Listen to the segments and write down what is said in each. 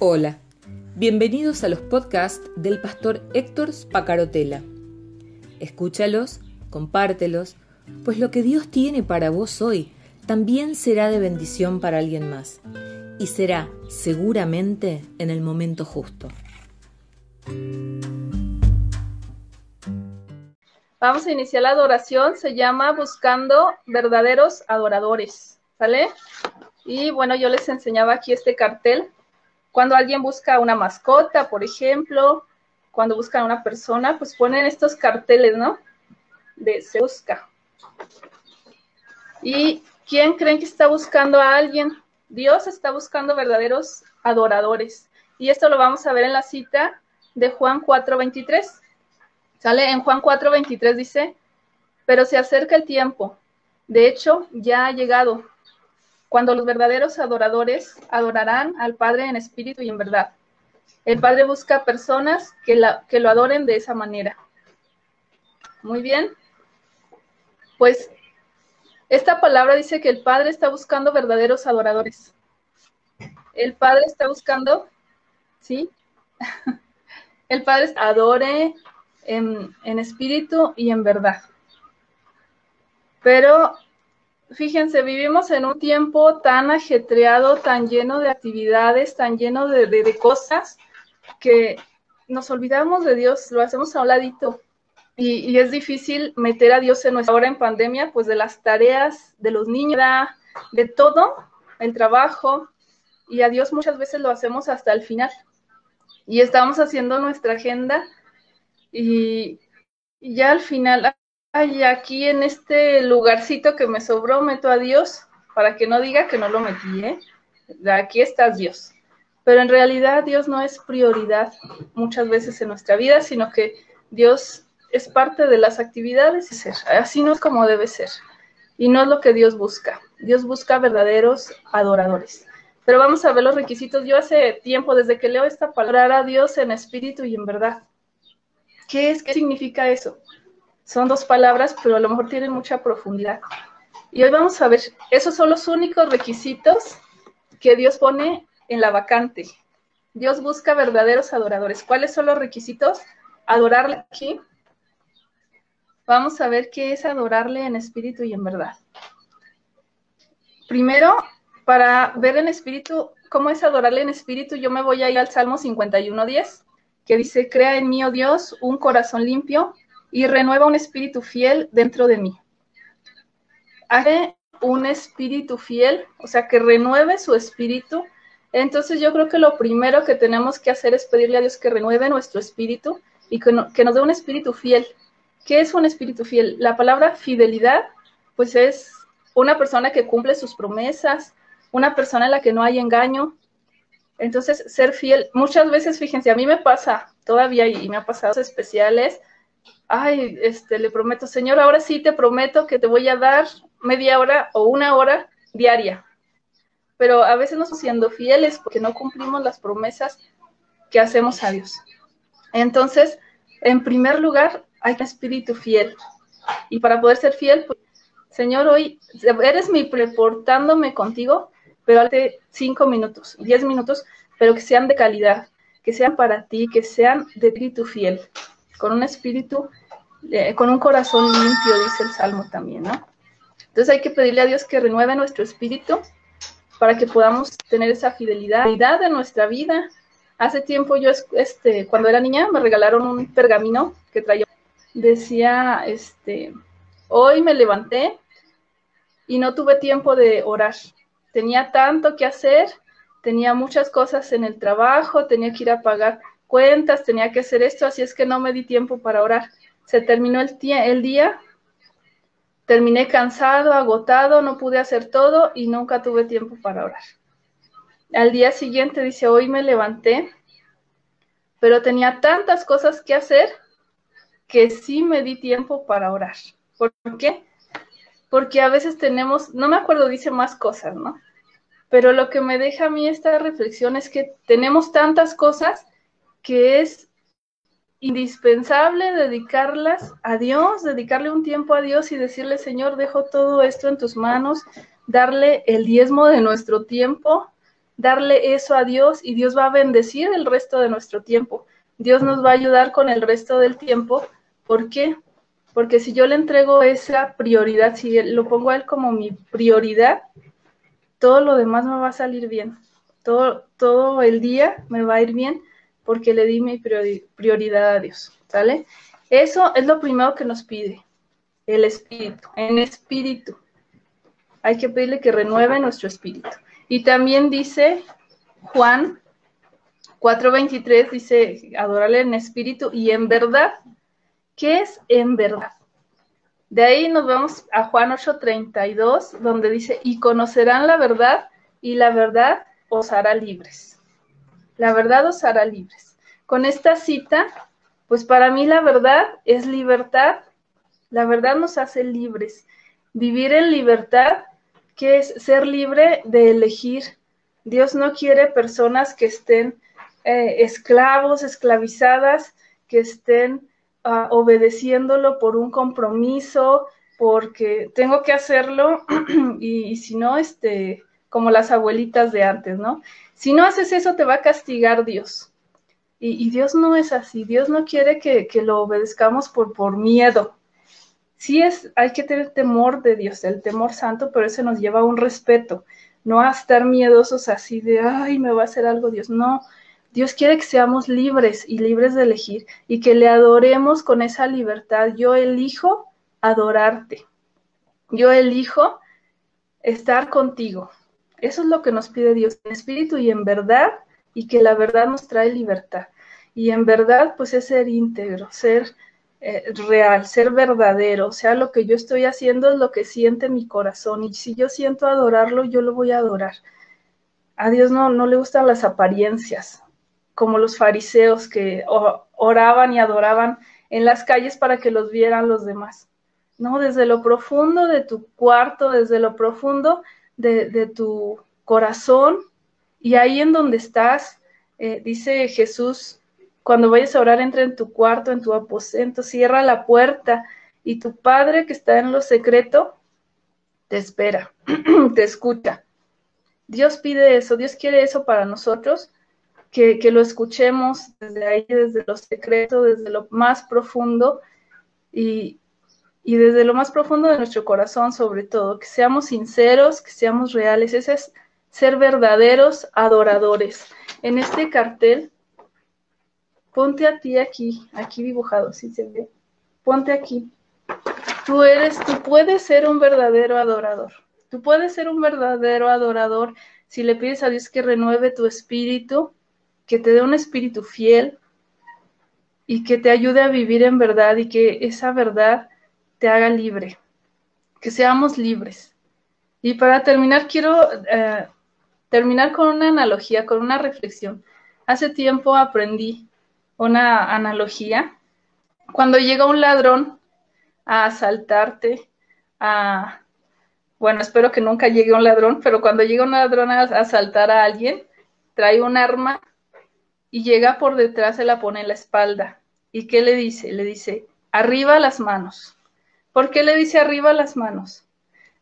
Hola, bienvenidos a los podcasts del pastor Héctor Spacarotela. Escúchalos, compártelos, pues lo que Dios tiene para vos hoy también será de bendición para alguien más y será seguramente en el momento justo. Vamos a iniciar la adoración, se llama Buscando verdaderos adoradores, ¿sale? Y bueno, yo les enseñaba aquí este cartel cuando alguien busca una mascota, por ejemplo, cuando buscan a una persona, pues ponen estos carteles, ¿no? De se busca. ¿Y quién creen que está buscando a alguien? Dios está buscando verdaderos adoradores. Y esto lo vamos a ver en la cita de Juan 4:23. ¿Sale? En Juan 4:23 dice, pero se acerca el tiempo. De hecho, ya ha llegado cuando los verdaderos adoradores adorarán al Padre en espíritu y en verdad. El Padre busca personas que, lo adoren de esa manera. Muy bien. Pues esta palabra dice que el Padre está buscando verdaderos adoradores. El Padre está buscando, ¿sí? El Padre adore en espíritu y en verdad. Pero fíjense, vivimos en un tiempo tan ajetreado, tan lleno de actividades, tan lleno de, cosas, que nos olvidamos de Dios, lo hacemos a un ladito. Y, es difícil meter a Dios en nuestra hora en pandemia, pues de las tareas de los niños, de todo, el trabajo, y a Dios muchas veces lo hacemos hasta el final. Y estamos haciendo nuestra agenda y, y ya al final, Ay, aquí en este lugarcito que me sobró, meto a Dios para que no diga que no lo metí, ¿eh? Aquí estás Dios. Pero en realidad Dios no es prioridad muchas veces en nuestra vida, sino que Dios es parte de las actividades y ser. Así no es como debe ser. Y no es lo que Dios busca. Dios busca verdaderos adoradores. Pero vamos a ver los requisitos. Yo hace tiempo, desde que leo esta palabra, a Dios en espíritu y en verdad. ¿Qué es? ¿Qué significa eso? Son dos palabras, pero a lo mejor tienen mucha profundidad. Y hoy vamos a ver, esos son los únicos requisitos que Dios pone en la vacante. Dios busca verdaderos adoradores. ¿Cuáles son los requisitos? Adorarle aquí. Vamos a ver qué es adorarle en espíritu y en verdad. Primero, para ver en espíritu cómo es adorarle en espíritu, yo me voy a ir al Salmo 51.10, que dice, crea en mí, oh Dios, un corazón limpio y renueva un espíritu fiel dentro de mí. Hace un espíritu fiel, o sea, que renueve su espíritu. Entonces yo creo que lo primero que tenemos que hacer es pedirle a Dios que renueve nuestro espíritu y que, nos dé un espíritu fiel. ¿Qué es un espíritu fiel? La palabra fidelidad, pues es una persona que cumple sus promesas, una persona en la que no hay engaño. Entonces, ser fiel, muchas veces, fíjense, a mí me pasa todavía y me ha pasado especiales ay, este, le prometo, Señor, ahora sí te prometo que te voy a dar media hora o una hora diaria. Pero a veces no estamos siendo fieles porque no cumplimos las promesas que hacemos a Dios. Entonces, en primer lugar, hay un espíritu fiel. Y para poder ser fiel, pues, Señor, hoy eres mi reportándome contigo, pero hace cinco minutos, diez minutos, pero que sean de calidad, que sean para ti, que sean de espíritu fiel con un espíritu, eh, con un corazón limpio, dice el Salmo también, ¿no? Entonces hay que pedirle a Dios que renueve nuestro espíritu para que podamos tener esa fidelidad en nuestra vida. Hace tiempo yo, este, cuando era niña, me regalaron un pergamino que traía, decía, este, hoy me levanté y no tuve tiempo de orar. Tenía tanto que hacer, tenía muchas cosas en el trabajo, tenía que ir a pagar cuentas, tenía que hacer esto, así es que no me di tiempo para orar. Se terminó el, el día, terminé cansado, agotado, no pude hacer todo y nunca tuve tiempo para orar. Al día siguiente dice, hoy me levanté, pero tenía tantas cosas que hacer que sí me di tiempo para orar. ¿Por qué? Porque a veces tenemos, no me acuerdo, dice más cosas, ¿no? Pero lo que me deja a mí esta reflexión es que tenemos tantas cosas que es indispensable dedicarlas a Dios, dedicarle un tiempo a Dios y decirle, Señor, dejo todo esto en tus manos, darle el diezmo de nuestro tiempo, darle eso a Dios y Dios va a bendecir el resto de nuestro tiempo. Dios nos va a ayudar con el resto del tiempo. ¿Por qué? Porque si yo le entrego esa prioridad, si lo pongo a él como mi prioridad, todo lo demás me va a salir bien. Todo, todo el día me va a ir bien porque le di mi prioridad a Dios. ¿Sale? Eso es lo primero que nos pide el espíritu, en espíritu. Hay que pedirle que renueve nuestro espíritu. Y también dice Juan 4:23, dice, adorarle en espíritu y en verdad. ¿Qué es en verdad? De ahí nos vamos a Juan 8:32, donde dice, y conocerán la verdad y la verdad os hará libres. La verdad os hará libres. Con esta cita, pues para mí la verdad es libertad. La verdad nos hace libres. Vivir en libertad, que es ser libre de elegir. Dios no quiere personas que estén eh, esclavos, esclavizadas, que estén uh, obedeciéndolo por un compromiso, porque tengo que hacerlo y, si no, este, como las abuelitas de antes, ¿no? Si no haces eso, te va a castigar Dios. Y, Dios no es así, Dios no quiere que, lo obedezcamos por, por miedo. Sí es, hay que tener temor de Dios, el temor santo, pero eso nos lleva a un respeto, no a estar miedosos así de, ay, me va a hacer algo Dios. No, Dios quiere que seamos libres y libres de elegir y que le adoremos con esa libertad. Yo elijo adorarte. Yo elijo estar contigo. Eso es lo que nos pide Dios en espíritu y en verdad y que la verdad nos trae libertad. Y en verdad, pues es ser íntegro, ser eh, real, ser verdadero. O sea, lo que yo estoy haciendo es lo que siente mi corazón. Y si yo siento adorarlo, yo lo voy a adorar. A Dios no, no le gustan las apariencias como los fariseos que oraban y adoraban en las calles para que los vieran los demás. No, desde lo profundo de tu cuarto, desde lo profundo de, tu corazón y ahí en donde estás, eh, dice Jesús, cuando vayas a orar, entra en tu cuarto, en tu aposento, cierra la puerta y tu Padre que está en lo secreto te espera, te escucha. Dios pide eso, Dios quiere eso para nosotros que, lo escuchemos desde ahí, desde lo secreto, desde lo más profundo y, y desde lo más profundo de nuestro corazón sobre todo, que seamos sinceros, que seamos reales, ese es ser verdaderos adoradores. En este cartel, ponte a ti aquí, aquí dibujado, si se ve, ponte aquí. Tú eres, tú puedes ser un verdadero adorador. Tú puedes ser un verdadero adorador si le pides a Dios que renueve tu espíritu, que te dé un espíritu fiel y que te ayude a vivir en verdad y que esa verdad te haga libre, que seamos libres. Y para terminar, quiero eh, terminar con una analogía, con una reflexión. Hace tiempo aprendí una analogía. Cuando llega un ladrón a asaltarte, a, bueno, espero que nunca llegue un ladrón, pero cuando llega un ladrón a asaltar a alguien, trae un arma y llega por detrás, se la pone en la espalda. ¿Y qué le dice? Le dice, arriba las manos. ¿Por qué le dice arriba las manos?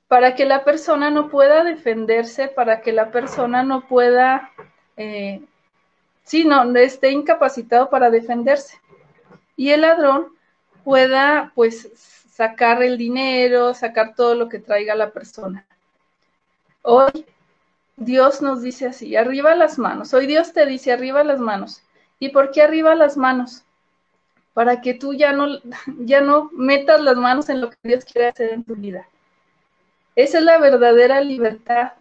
Para que la persona no pueda defenderse, para que la persona no pueda, eh, sí, no, esté incapacitado para defenderse. Y el ladrón pueda, pues, sacar el dinero, sacar todo lo que traiga la persona. Hoy Dios nos dice así, arriba las manos. Hoy Dios te dice arriba las manos. ¿Y por qué arriba las manos? Para que tú ya no, ya no metas las manos en lo que Dios quiere hacer en tu vida. Esa es la verdadera libertad.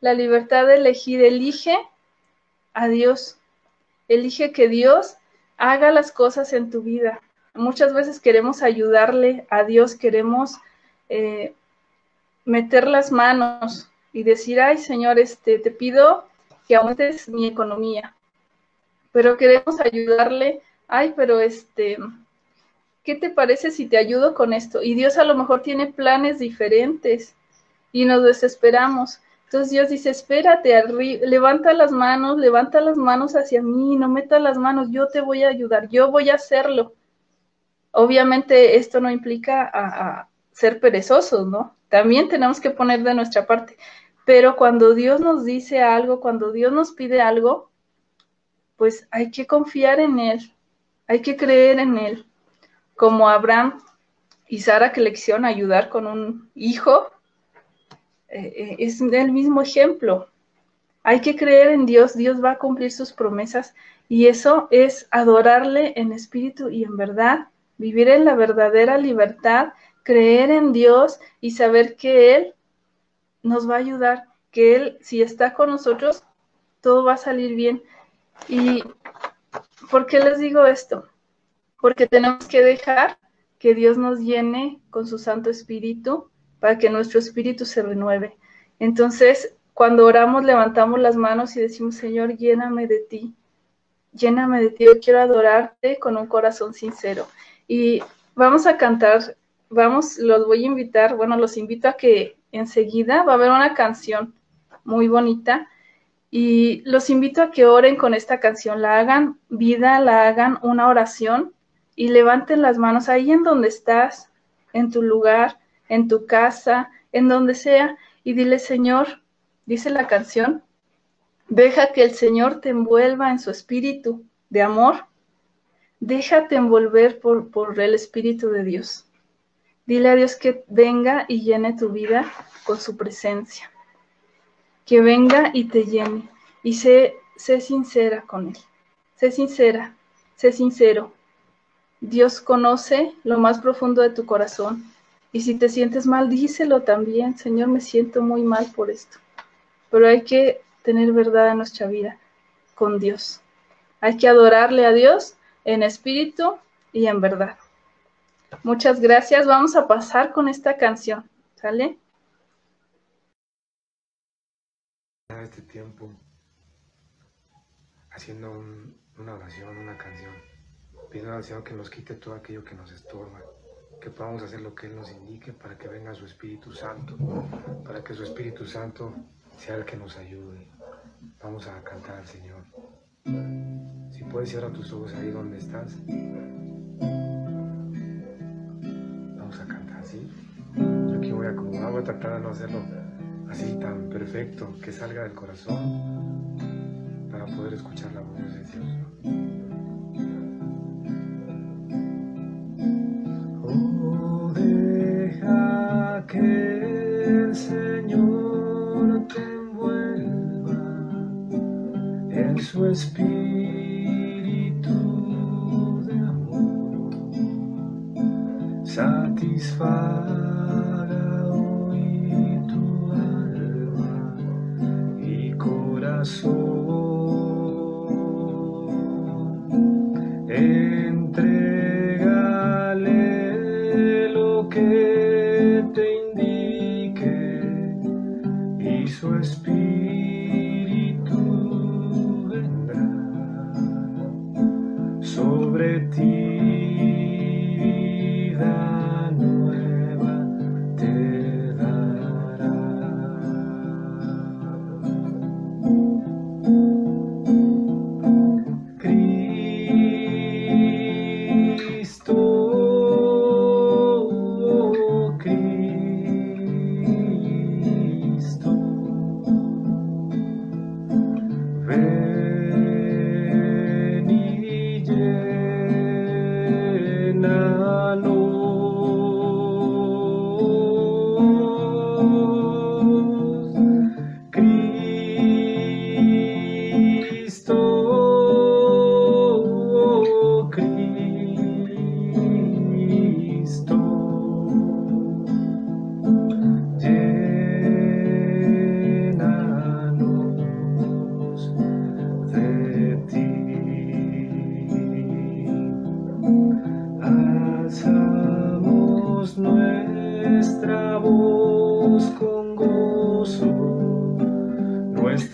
La libertad de elegir. Elige a Dios. Elige que Dios haga las cosas en tu vida. Muchas veces queremos ayudarle a Dios, queremos eh, meter las manos, y decir, ay Señor, este, te pido que aumentes mi economía, pero queremos ayudarle, ay, pero este, ¿qué te parece si te ayudo con esto? Y Dios a lo mejor tiene planes diferentes y nos desesperamos. Entonces Dios dice, espérate, levanta las manos, levanta las manos hacia mí, no meta las manos, yo te voy a ayudar, yo voy a hacerlo. Obviamente esto no implica a ser perezosos, ¿no? También tenemos que poner de nuestra parte, Pero cuando Dios nos dice algo, cuando Dios nos pide algo, pues hay que confiar en Él, hay que creer en Él. Como Abraham y Sara que le ayudar con un hijo, eh, eh, es el mismo ejemplo. Hay que creer en Dios, Dios va a cumplir sus promesas y eso es adorarle en espíritu y en verdad, vivir en la verdadera libertad, creer en Dios y saber que Él nos va a ayudar, que Él, si está con nosotros, todo va a salir bien. ¿Y por qué les digo esto? Porque tenemos que dejar que Dios nos llene con su Santo Espíritu para que nuestro espíritu se renueve. Entonces, cuando oramos, levantamos las manos y decimos, Señor, lléname de ti, lléname de ti, yo quiero adorarte con un corazón sincero. Y vamos a cantar, vamos, los voy a invitar, bueno, los invito a que enseguida va a haber una canción muy bonita y los invito a que oren con esta canción, la hagan vida, la hagan una oración y levanten las manos ahí en donde estás, en tu lugar, en tu casa, en donde sea, y dile, Señor, dice la canción, deja que el Señor te envuelva en su espíritu de amor, déjate envolver por, por el Espíritu de Dios. Dile a Dios que venga y llene tu vida con su presencia. Que venga y te llene. Y sé, sé sincera con Él. Sé sincera, sé sincero. Dios conoce lo más profundo de tu corazón. Y si te sientes mal, díselo también. Señor, me siento muy mal por esto. Pero hay que tener verdad en nuestra vida con Dios. Hay que adorarle a Dios en espíritu y en verdad. Muchas gracias. Vamos a pasar con esta canción. ¿Sale? Este tiempo haciendo una oración, una canción Pido al Señor que nos quite todo aquello que nos estorba, que podamos hacer lo que Él nos indique para que venga su Espíritu Santo, para que su Espíritu Santo sea el que nos ayude. Vamos a cantar al Señor. Si puedes cerrar tus ojos ahí donde estás. Vamos a cantar, ¿sí? Yo aquí voy a acomodar, voy a tratar de no hacerlo así tan perfecto, que salga del corazón para poder escuchar la voz de Dios. su espíritu que te indique y su espíritu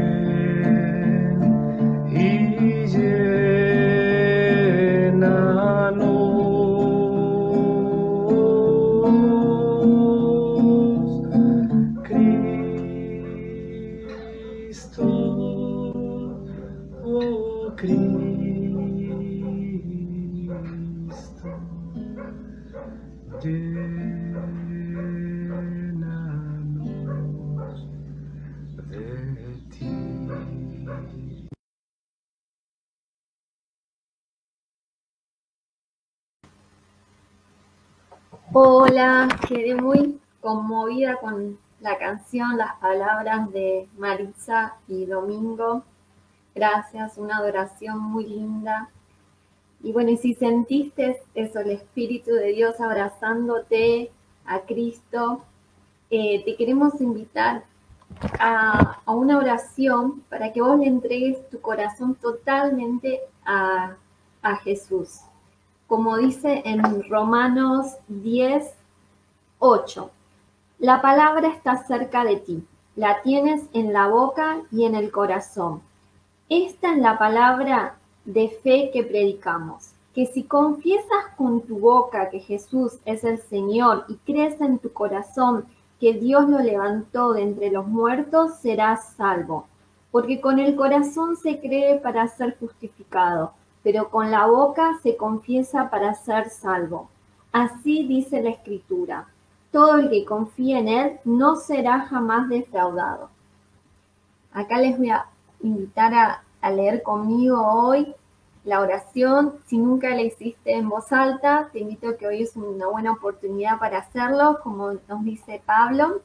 Música Hola, quedé muy conmovida con la canción, las palabras de Maritza y Domingo. Gracias, una adoración muy linda. Y bueno, y si sentiste eso, el Espíritu de Dios abrazándote a Cristo, eh, te queremos invitar a, a, una oración para que vos le entregues tu corazón totalmente a, a Jesús como dice en Romanos 10, 8. La palabra está cerca de ti, la tienes en la boca y en el corazón. Esta es la palabra de fe que predicamos, que si confiesas con tu boca que Jesús es el Señor y crees en tu corazón que Dios lo levantó de entre los muertos, serás salvo. Porque con el corazón se cree para ser justificado pero con la boca se confiesa para ser salvo. Así dice la Escritura. Todo el que confíe en Él no será jamás defraudado. Acá les voy a invitar a, leer conmigo hoy la oración. Si nunca la hiciste en voz alta, te invito que hoy es una buena oportunidad para hacerlo, como nos dice Pablo.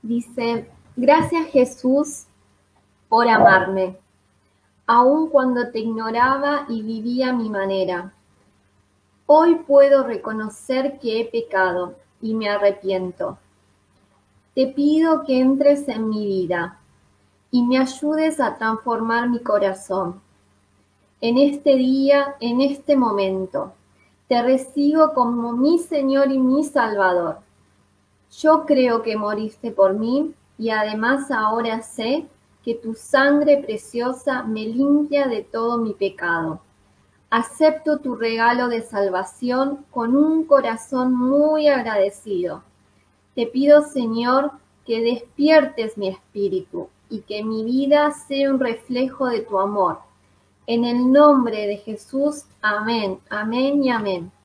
Dice, gracias Jesús por amarme aun cuando te ignoraba y vivía a mi manera. Hoy puedo reconocer que he pecado y me arrepiento. Te pido que entres en mi vida y me ayudes a transformar mi corazón. En este día, en este momento, te recibo como mi Señor y mi Salvador. Yo creo que moriste por mí y además ahora sé que tu sangre preciosa me limpia de todo mi pecado. Acepto tu regalo de salvación con un corazón muy agradecido. Te pido, Señor, que despiertes mi espíritu y que mi vida sea un reflejo de tu amor. En el nombre de Jesús, amén, amén y amén.